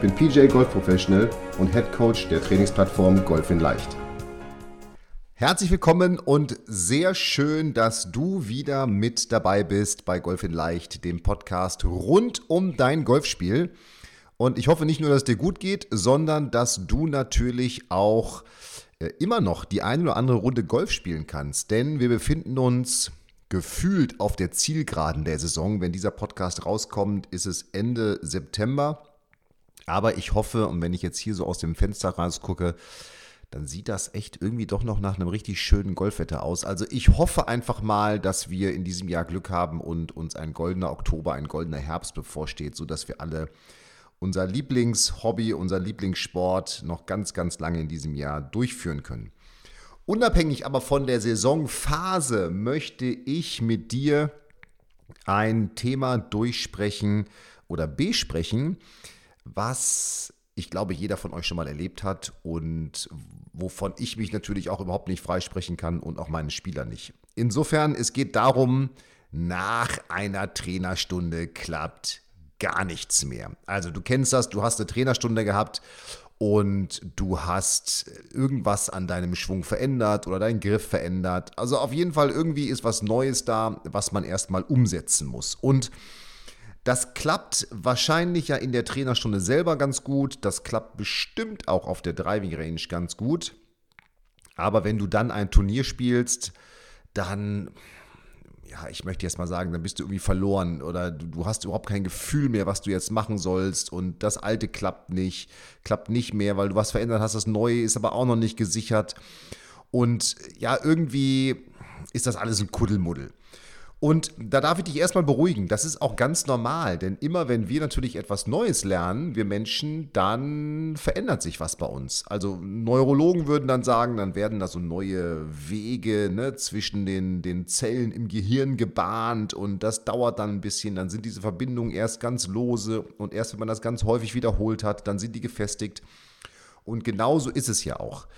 bin PJ Golf Professional und Head Coach der Trainingsplattform Golf in Leicht. Herzlich willkommen und sehr schön, dass du wieder mit dabei bist bei Golf in Leicht, dem Podcast rund um dein Golfspiel. Und ich hoffe nicht nur, dass es dir gut geht, sondern dass du natürlich auch äh, immer noch die eine oder andere Runde Golf spielen kannst. Denn wir befinden uns gefühlt auf der Zielgeraden der Saison. Wenn dieser Podcast rauskommt, ist es Ende September. Aber ich hoffe, und wenn ich jetzt hier so aus dem Fenster rausgucke, dann sieht das echt irgendwie doch noch nach einem richtig schönen Golfwetter aus. Also ich hoffe einfach mal, dass wir in diesem Jahr Glück haben und uns ein goldener Oktober, ein goldener Herbst bevorsteht, sodass wir alle unser Lieblingshobby, unser Lieblingssport noch ganz, ganz lange in diesem Jahr durchführen können. Unabhängig aber von der Saisonphase möchte ich mit dir ein Thema durchsprechen oder besprechen, was ich glaube, jeder von euch schon mal erlebt hat und wovon ich mich natürlich auch überhaupt nicht freisprechen kann und auch meine Spieler nicht. Insofern, es geht darum, nach einer Trainerstunde klappt gar nichts mehr. Also du kennst das, du hast eine Trainerstunde gehabt und du hast irgendwas an deinem Schwung verändert oder deinen Griff verändert. Also auf jeden Fall irgendwie ist was Neues da, was man erstmal umsetzen muss. Und das klappt wahrscheinlich ja in der Trainerstunde selber ganz gut. Das klappt bestimmt auch auf der Driving Range ganz gut. Aber wenn du dann ein Turnier spielst, dann ja, ich möchte jetzt mal sagen, dann bist du irgendwie verloren oder du, du, hast überhaupt kein Gefühl mehr, was du jetzt machen sollst und das Alte klappt nicht, klappt nicht mehr, weil du was verändert hast, das Neue ist aber auch noch nicht gesichert und ja, irgendwie ist das alles ein Kuddelmuddel. Und da darf ich dich erstmal beruhigen. Das ist auch ganz normal, denn immer wenn wir natürlich etwas Neues lernen, wir Menschen, dann verändert sich was bei uns. Also Neurologen würden dann sagen, dann werden da so neue Wege ne, zwischen den, den Zellen im Gehirn gebahnt und das dauert dann ein bisschen. Dann sind diese Verbindungen erst ganz lose und erst wenn man das ganz häufig wiederholt hat, dann sind die gefestigt. Und genauso ist es ja auch.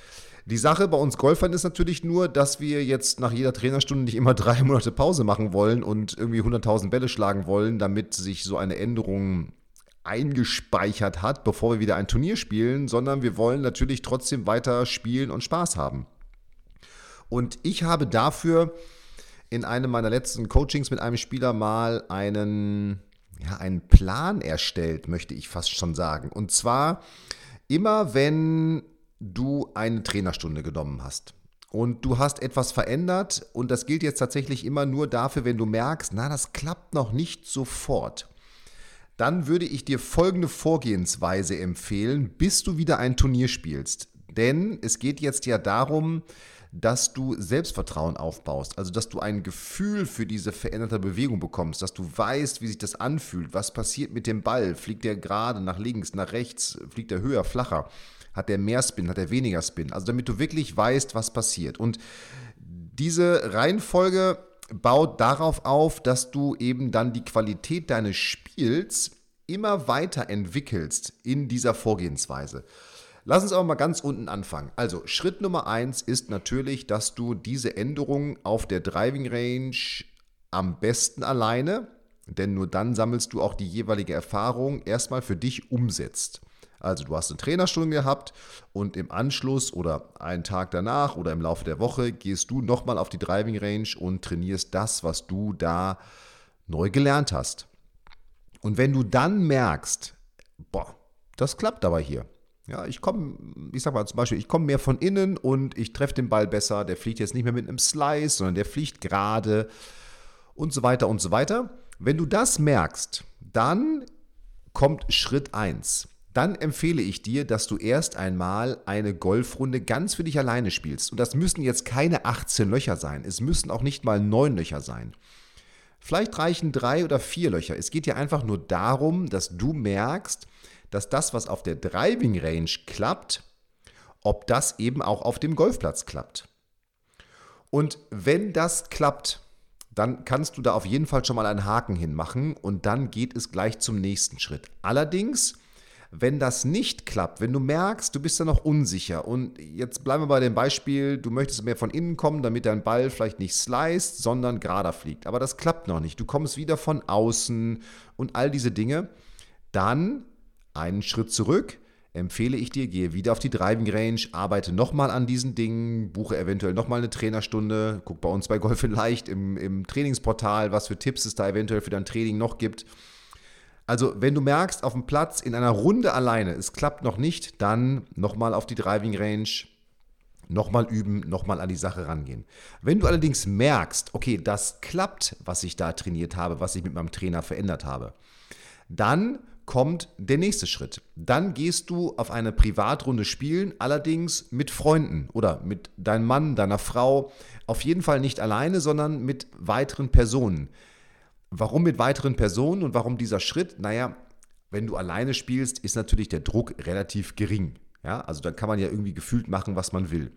Die Sache bei uns Golfern ist natürlich nur, dass wir jetzt nach jeder Trainerstunde nicht immer drei Monate Pause machen wollen und irgendwie 100.000 Bälle schlagen wollen, damit sich so eine Änderung eingespeichert hat, bevor wir wieder ein Turnier spielen, sondern wir wollen natürlich trotzdem weiter spielen und Spaß haben. Und ich habe dafür in einem meiner letzten Coachings mit einem Spieler mal einen, ja, einen Plan erstellt, möchte ich fast schon sagen. Und zwar immer wenn du eine Trainerstunde genommen hast und du hast etwas verändert und das gilt jetzt tatsächlich immer nur dafür, wenn du merkst, na, das klappt noch nicht sofort. Dann würde ich dir folgende Vorgehensweise empfehlen, bis du wieder ein Turnier spielst. Denn es geht jetzt ja darum, dass du Selbstvertrauen aufbaust, also dass du ein Gefühl für diese veränderte Bewegung bekommst, dass du weißt, wie sich das anfühlt, was passiert mit dem Ball, fliegt der gerade nach links, nach rechts, fliegt er höher, flacher. Hat der mehr Spin, hat der weniger Spin? Also damit du wirklich weißt, was passiert. Und diese Reihenfolge baut darauf auf, dass du eben dann die Qualität deines Spiels immer weiter entwickelst in dieser Vorgehensweise. Lass uns aber mal ganz unten anfangen. Also Schritt Nummer eins ist natürlich, dass du diese Änderung auf der Driving Range am besten alleine, denn nur dann sammelst du auch die jeweilige Erfahrung, erstmal für dich umsetzt. Also du hast eine Trainerstunde gehabt und im Anschluss oder einen Tag danach oder im Laufe der Woche gehst du nochmal auf die Driving Range und trainierst das, was du da neu gelernt hast. Und wenn du dann merkst, boah, das klappt aber hier. Ja, ich komme, ich sag mal zum Beispiel, ich komme mehr von innen und ich treffe den Ball besser. Der fliegt jetzt nicht mehr mit einem Slice, sondern der fliegt gerade und so weiter und so weiter. Wenn du das merkst, dann kommt Schritt 1 dann empfehle ich dir, dass du erst einmal eine Golfrunde ganz für dich alleine spielst. Und das müssen jetzt keine 18 Löcher sein. Es müssen auch nicht mal 9 Löcher sein. Vielleicht reichen drei oder vier Löcher. Es geht ja einfach nur darum, dass du merkst, dass das, was auf der Driving Range klappt, ob das eben auch auf dem Golfplatz klappt. Und wenn das klappt, dann kannst du da auf jeden Fall schon mal einen Haken hinmachen und dann geht es gleich zum nächsten Schritt. Allerdings, wenn das nicht klappt, wenn du merkst, du bist da noch unsicher und jetzt bleiben wir bei dem Beispiel, du möchtest mehr von innen kommen, damit dein Ball vielleicht nicht sliced, sondern gerader fliegt, aber das klappt noch nicht. Du kommst wieder von außen und all diese Dinge, dann einen Schritt zurück, empfehle ich dir, gehe wieder auf die Driving Range, arbeite nochmal an diesen Dingen, buche eventuell nochmal eine Trainerstunde, guck bei uns bei Golf in Leicht im, im Trainingsportal, was für Tipps es da eventuell für dein Training noch gibt. Also, wenn du merkst, auf dem Platz in einer Runde alleine, es klappt noch nicht, dann nochmal auf die Driving Range, nochmal üben, nochmal an die Sache rangehen. Wenn du allerdings merkst, okay, das klappt, was ich da trainiert habe, was ich mit meinem Trainer verändert habe, dann kommt der nächste Schritt. Dann gehst du auf eine Privatrunde spielen, allerdings mit Freunden oder mit deinem Mann, deiner Frau. Auf jeden Fall nicht alleine, sondern mit weiteren Personen. Warum mit weiteren Personen und warum dieser Schritt? Naja, wenn du alleine spielst, ist natürlich der Druck relativ gering. Ja, also dann kann man ja irgendwie gefühlt machen, was man will.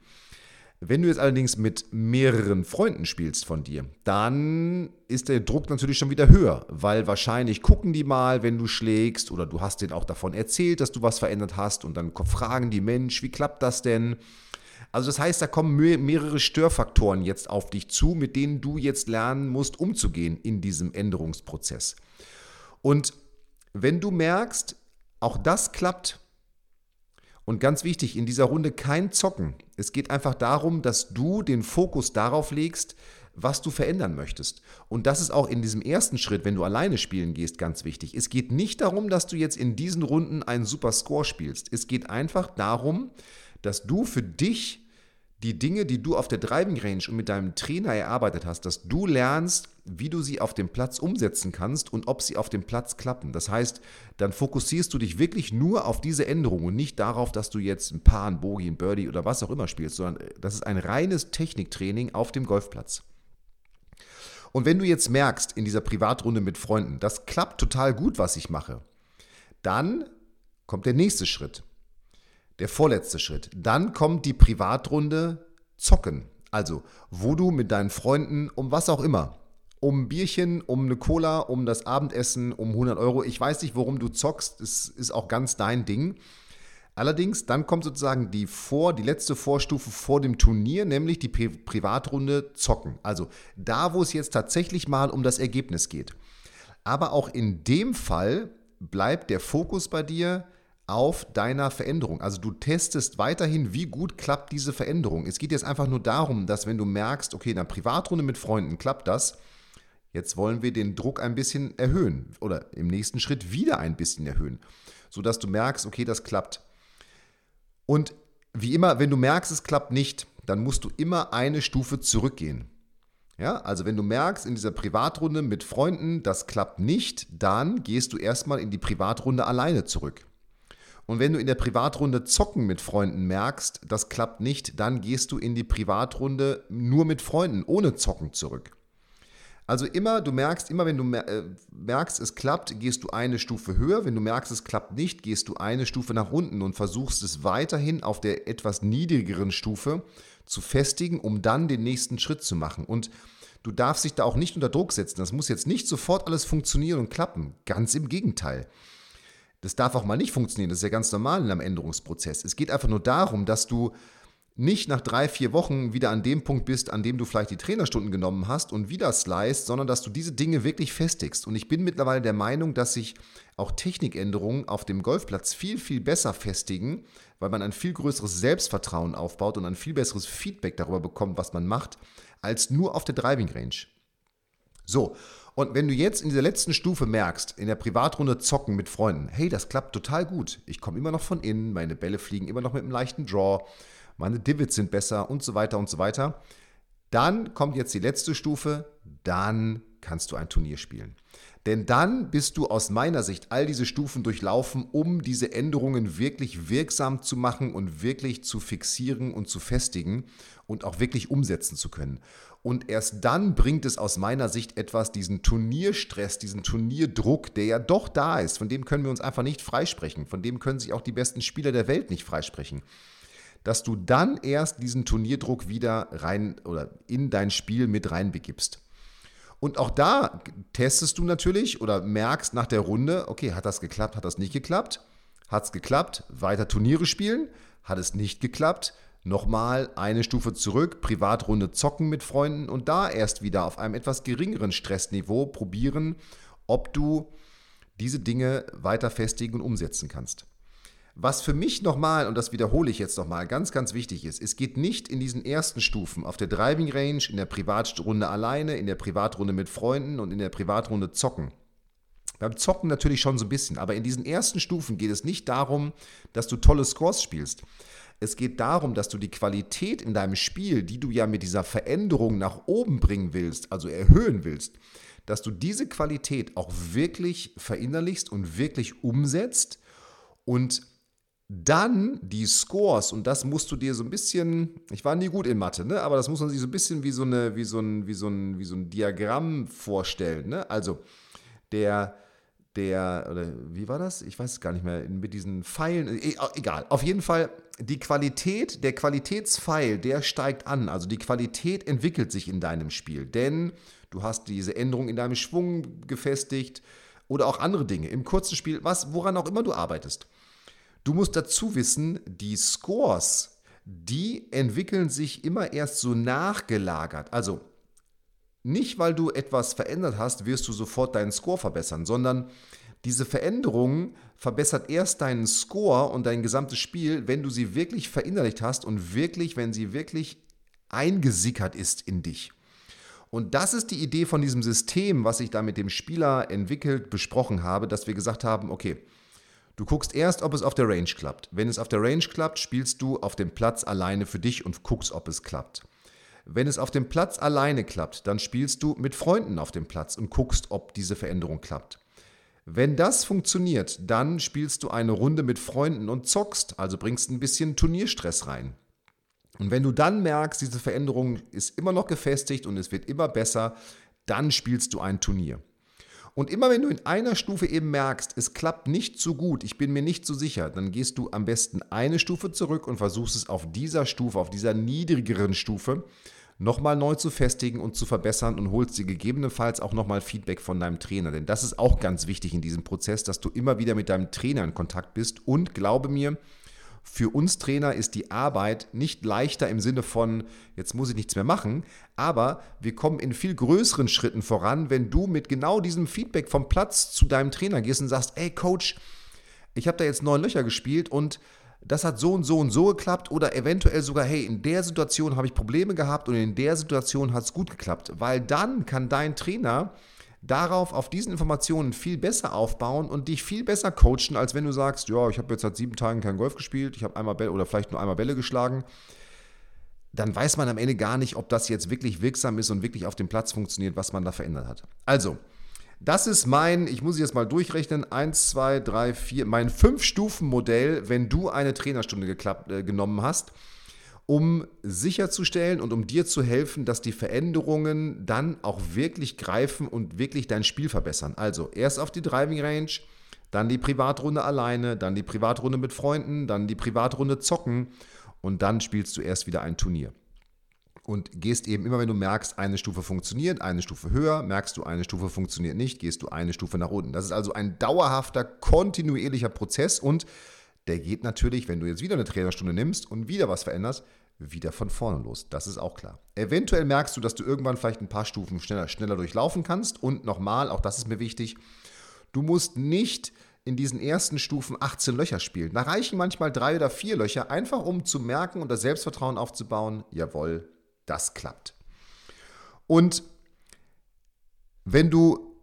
Wenn du jetzt allerdings mit mehreren Freunden spielst von dir, dann ist der Druck natürlich schon wieder höher, weil wahrscheinlich gucken die mal, wenn du schlägst oder du hast denen auch davon erzählt, dass du was verändert hast und dann fragen die Mensch, wie klappt das denn? Also das heißt, da kommen mehrere Störfaktoren jetzt auf dich zu, mit denen du jetzt lernen musst, umzugehen in diesem Änderungsprozess. Und wenn du merkst, auch das klappt, und ganz wichtig, in dieser Runde kein Zocken. Es geht einfach darum, dass du den Fokus darauf legst, was du verändern möchtest. Und das ist auch in diesem ersten Schritt, wenn du alleine spielen gehst, ganz wichtig. Es geht nicht darum, dass du jetzt in diesen Runden einen super Score spielst. Es geht einfach darum, dass du für dich die Dinge, die du auf der Driving Range und mit deinem Trainer erarbeitet hast, dass du lernst, wie du sie auf dem Platz umsetzen kannst und ob sie auf dem Platz klappen. Das heißt, dann fokussierst du dich wirklich nur auf diese Änderungen und nicht darauf, dass du jetzt ein Paar, ein Bogie, ein Birdie oder was auch immer spielst, sondern das ist ein reines Techniktraining auf dem Golfplatz. Und wenn du jetzt merkst in dieser Privatrunde mit Freunden, das klappt total gut, was ich mache, dann kommt der nächste Schritt. Der vorletzte Schritt. Dann kommt die Privatrunde Zocken. Also, wo du mit deinen Freunden um was auch immer, um ein Bierchen, um eine Cola, um das Abendessen, um 100 Euro, ich weiß nicht, worum du zockst, das ist auch ganz dein Ding. Allerdings, dann kommt sozusagen die, vor, die letzte Vorstufe vor dem Turnier, nämlich die Pri Privatrunde Zocken. Also da, wo es jetzt tatsächlich mal um das Ergebnis geht. Aber auch in dem Fall bleibt der Fokus bei dir auf deiner Veränderung. Also du testest weiterhin, wie gut klappt diese Veränderung. Es geht jetzt einfach nur darum, dass wenn du merkst, okay, in einer Privatrunde mit Freunden klappt das, jetzt wollen wir den Druck ein bisschen erhöhen oder im nächsten Schritt wieder ein bisschen erhöhen, sodass du merkst, okay, das klappt. Und wie immer, wenn du merkst, es klappt nicht, dann musst du immer eine Stufe zurückgehen. Ja, also wenn du merkst in dieser Privatrunde mit Freunden, das klappt nicht, dann gehst du erstmal in die Privatrunde alleine zurück. Und wenn du in der Privatrunde zocken mit Freunden merkst, das klappt nicht, dann gehst du in die Privatrunde nur mit Freunden, ohne Zocken zurück. Also immer, du merkst, immer wenn du äh, merkst, es klappt, gehst du eine Stufe höher. Wenn du merkst, es klappt nicht, gehst du eine Stufe nach unten und versuchst es weiterhin auf der etwas niedrigeren Stufe zu festigen, um dann den nächsten Schritt zu machen. Und du darfst dich da auch nicht unter Druck setzen. Das muss jetzt nicht sofort alles funktionieren und klappen. Ganz im Gegenteil. Das darf auch mal nicht funktionieren, das ist ja ganz normal in einem Änderungsprozess. Es geht einfach nur darum, dass du nicht nach drei, vier Wochen wieder an dem Punkt bist, an dem du vielleicht die Trainerstunden genommen hast und wieder slicest, sondern dass du diese Dinge wirklich festigst. Und ich bin mittlerweile der Meinung, dass sich auch Technikänderungen auf dem Golfplatz viel, viel besser festigen, weil man ein viel größeres Selbstvertrauen aufbaut und ein viel besseres Feedback darüber bekommt, was man macht, als nur auf der Driving Range. So, und wenn du jetzt in dieser letzten Stufe merkst, in der Privatrunde zocken mit Freunden, hey, das klappt total gut. Ich komme immer noch von innen, meine Bälle fliegen immer noch mit einem leichten Draw, meine Divots sind besser und so weiter und so weiter. Dann kommt jetzt die letzte Stufe, dann kannst du ein Turnier spielen. Denn dann bist du aus meiner Sicht all diese Stufen durchlaufen, um diese Änderungen wirklich wirksam zu machen und wirklich zu fixieren und zu festigen und auch wirklich umsetzen zu können. Und erst dann bringt es aus meiner Sicht etwas, diesen Turnierstress, diesen Turnierdruck, der ja doch da ist, von dem können wir uns einfach nicht freisprechen, von dem können sich auch die besten Spieler der Welt nicht freisprechen dass du dann erst diesen Turnierdruck wieder rein oder in dein Spiel mit reinbegibst. Und auch da testest du natürlich oder merkst nach der Runde, okay, hat das geklappt, hat das nicht geklappt? Hat es geklappt, weiter Turniere spielen? Hat es nicht geklappt? Nochmal eine Stufe zurück, Privatrunde zocken mit Freunden und da erst wieder auf einem etwas geringeren Stressniveau probieren, ob du diese Dinge weiter festigen und umsetzen kannst. Was für mich nochmal, und das wiederhole ich jetzt nochmal, ganz, ganz wichtig ist, es geht nicht in diesen ersten Stufen auf der Driving Range, in der Privatrunde alleine, in der Privatrunde mit Freunden und in der Privatrunde zocken. Beim Zocken natürlich schon so ein bisschen, aber in diesen ersten Stufen geht es nicht darum, dass du tolle Scores spielst. Es geht darum, dass du die Qualität in deinem Spiel, die du ja mit dieser Veränderung nach oben bringen willst, also erhöhen willst, dass du diese Qualität auch wirklich verinnerlichst und wirklich umsetzt und dann die Scores, und das musst du dir so ein bisschen, ich war nie gut in Mathe, ne? aber das muss man sich so ein bisschen wie so, eine, wie so, ein, wie so, ein, wie so ein Diagramm vorstellen. Ne? Also der, der, oder wie war das? Ich weiß es gar nicht mehr, mit diesen Pfeilen, e, egal. Auf jeden Fall, die Qualität, der Qualitätspfeil, der steigt an. Also die Qualität entwickelt sich in deinem Spiel, denn du hast diese Änderung in deinem Schwung gefestigt oder auch andere Dinge. Im kurzen Spiel, was, woran auch immer du arbeitest. Du musst dazu wissen, die Scores, die entwickeln sich immer erst so nachgelagert. Also nicht, weil du etwas verändert hast, wirst du sofort deinen Score verbessern, sondern diese Veränderung verbessert erst deinen Score und dein gesamtes Spiel, wenn du sie wirklich verinnerlicht hast und wirklich, wenn sie wirklich eingesickert ist in dich. Und das ist die Idee von diesem System, was ich da mit dem Spieler entwickelt, besprochen habe, dass wir gesagt haben, okay, Du guckst erst, ob es auf der Range klappt. Wenn es auf der Range klappt, spielst du auf dem Platz alleine für dich und guckst, ob es klappt. Wenn es auf dem Platz alleine klappt, dann spielst du mit Freunden auf dem Platz und guckst, ob diese Veränderung klappt. Wenn das funktioniert, dann spielst du eine Runde mit Freunden und zockst, also bringst ein bisschen Turnierstress rein. Und wenn du dann merkst, diese Veränderung ist immer noch gefestigt und es wird immer besser, dann spielst du ein Turnier. Und immer wenn du in einer Stufe eben merkst, es klappt nicht so gut, ich bin mir nicht so sicher, dann gehst du am besten eine Stufe zurück und versuchst es auf dieser Stufe, auf dieser niedrigeren Stufe, nochmal neu zu festigen und zu verbessern und holst dir gegebenenfalls auch nochmal Feedback von deinem Trainer. Denn das ist auch ganz wichtig in diesem Prozess, dass du immer wieder mit deinem Trainer in Kontakt bist. Und glaube mir, für uns Trainer ist die Arbeit nicht leichter im Sinne von, jetzt muss ich nichts mehr machen, aber wir kommen in viel größeren Schritten voran, wenn du mit genau diesem Feedback vom Platz zu deinem Trainer gehst und sagst, ey Coach, ich habe da jetzt neun Löcher gespielt und das hat so und so und so geklappt oder eventuell sogar, hey, in der Situation habe ich Probleme gehabt und in der Situation hat es gut geklappt, weil dann kann dein Trainer darauf, auf diesen Informationen viel besser aufbauen und dich viel besser coachen, als wenn du sagst, ja, ich habe jetzt seit sieben Tagen kein Golf gespielt, ich habe einmal Bälle oder vielleicht nur einmal Bälle geschlagen. Dann weiß man am Ende gar nicht, ob das jetzt wirklich wirksam ist und wirklich auf dem Platz funktioniert, was man da verändert hat. Also, das ist mein, ich muss jetzt mal durchrechnen, 1, 2, 3, 4, mein Fünf-Stufen-Modell, wenn du eine Trainerstunde geklappt, äh, genommen hast um sicherzustellen und um dir zu helfen, dass die Veränderungen dann auch wirklich greifen und wirklich dein Spiel verbessern. Also erst auf die Driving Range, dann die Privatrunde alleine, dann die Privatrunde mit Freunden, dann die Privatrunde zocken und dann spielst du erst wieder ein Turnier. Und gehst eben immer, wenn du merkst, eine Stufe funktioniert, eine Stufe höher, merkst du, eine Stufe funktioniert nicht, gehst du eine Stufe nach unten. Das ist also ein dauerhafter, kontinuierlicher Prozess und der geht natürlich, wenn du jetzt wieder eine Trainerstunde nimmst und wieder was veränderst, wieder von vorne los. Das ist auch klar. Eventuell merkst du, dass du irgendwann vielleicht ein paar Stufen schneller, schneller durchlaufen kannst. Und nochmal, auch das ist mir wichtig, du musst nicht in diesen ersten Stufen 18 Löcher spielen. Da reichen manchmal drei oder vier Löcher, einfach um zu merken und das Selbstvertrauen aufzubauen, jawohl, das klappt. Und wenn du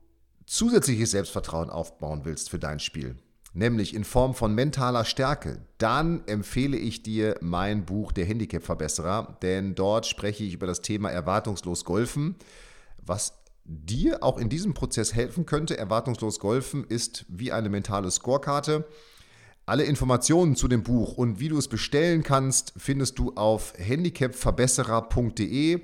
zusätzliches Selbstvertrauen aufbauen willst für dein Spiel, nämlich in Form von mentaler Stärke, dann empfehle ich dir mein Buch Der Handicap-Verbesserer, denn dort spreche ich über das Thema erwartungslos Golfen, was dir auch in diesem Prozess helfen könnte. Erwartungslos Golfen ist wie eine mentale Scorekarte. Alle Informationen zu dem Buch und wie du es bestellen kannst, findest du auf handicapverbesserer.de.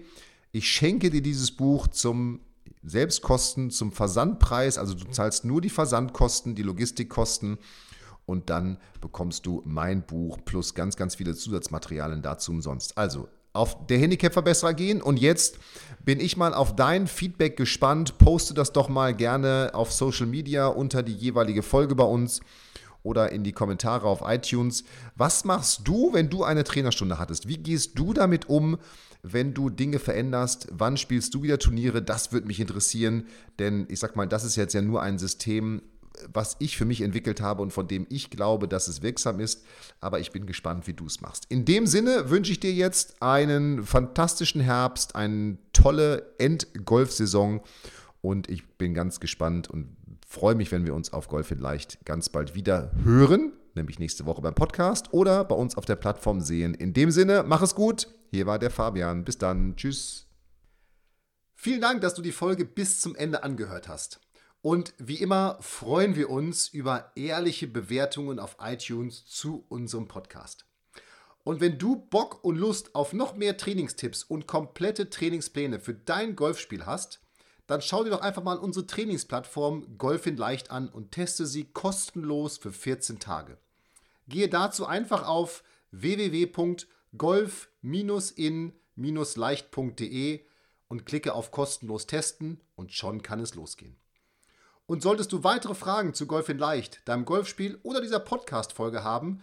Ich schenke dir dieses Buch zum Selbstkosten, zum Versandpreis. Also du zahlst nur die Versandkosten, die Logistikkosten und dann bekommst du mein Buch plus ganz, ganz viele Zusatzmaterialien dazu umsonst. Also auf der Handicap-Verbesserer gehen und jetzt bin ich mal auf dein Feedback gespannt. Poste das doch mal gerne auf Social Media unter die jeweilige Folge bei uns oder in die Kommentare auf iTunes. Was machst du, wenn du eine Trainerstunde hattest? Wie gehst du damit um, wenn du Dinge veränderst? Wann spielst du wieder Turniere? Das würde mich interessieren, denn ich sag mal, das ist jetzt ja nur ein System, was ich für mich entwickelt habe und von dem ich glaube, dass es wirksam ist. Aber ich bin gespannt, wie du es machst. In dem Sinne wünsche ich dir jetzt einen fantastischen Herbst, eine tolle Endgolf-Saison und ich bin ganz gespannt und freue mich, wenn wir uns auf Golf in Leicht ganz bald wieder hören, nämlich nächste Woche beim Podcast oder bei uns auf der Plattform sehen. In dem Sinne, mach es gut. Hier war der Fabian. Bis dann. Tschüss. Vielen Dank, dass du die Folge bis zum Ende angehört hast. Und wie immer freuen wir uns über ehrliche Bewertungen auf iTunes zu unserem Podcast. Und wenn du Bock und Lust auf noch mehr Trainingstipps und komplette Trainingspläne für dein Golfspiel hast, dann schau dir doch einfach mal unsere Trainingsplattform Golf in Leicht an und teste sie kostenlos für 14 Tage. Gehe dazu einfach auf www.golf-in-leicht.de und klicke auf kostenlos testen und schon kann es losgehen. Und solltest du weitere Fragen zu Golf in Leicht, deinem Golfspiel oder dieser Podcast-Folge haben,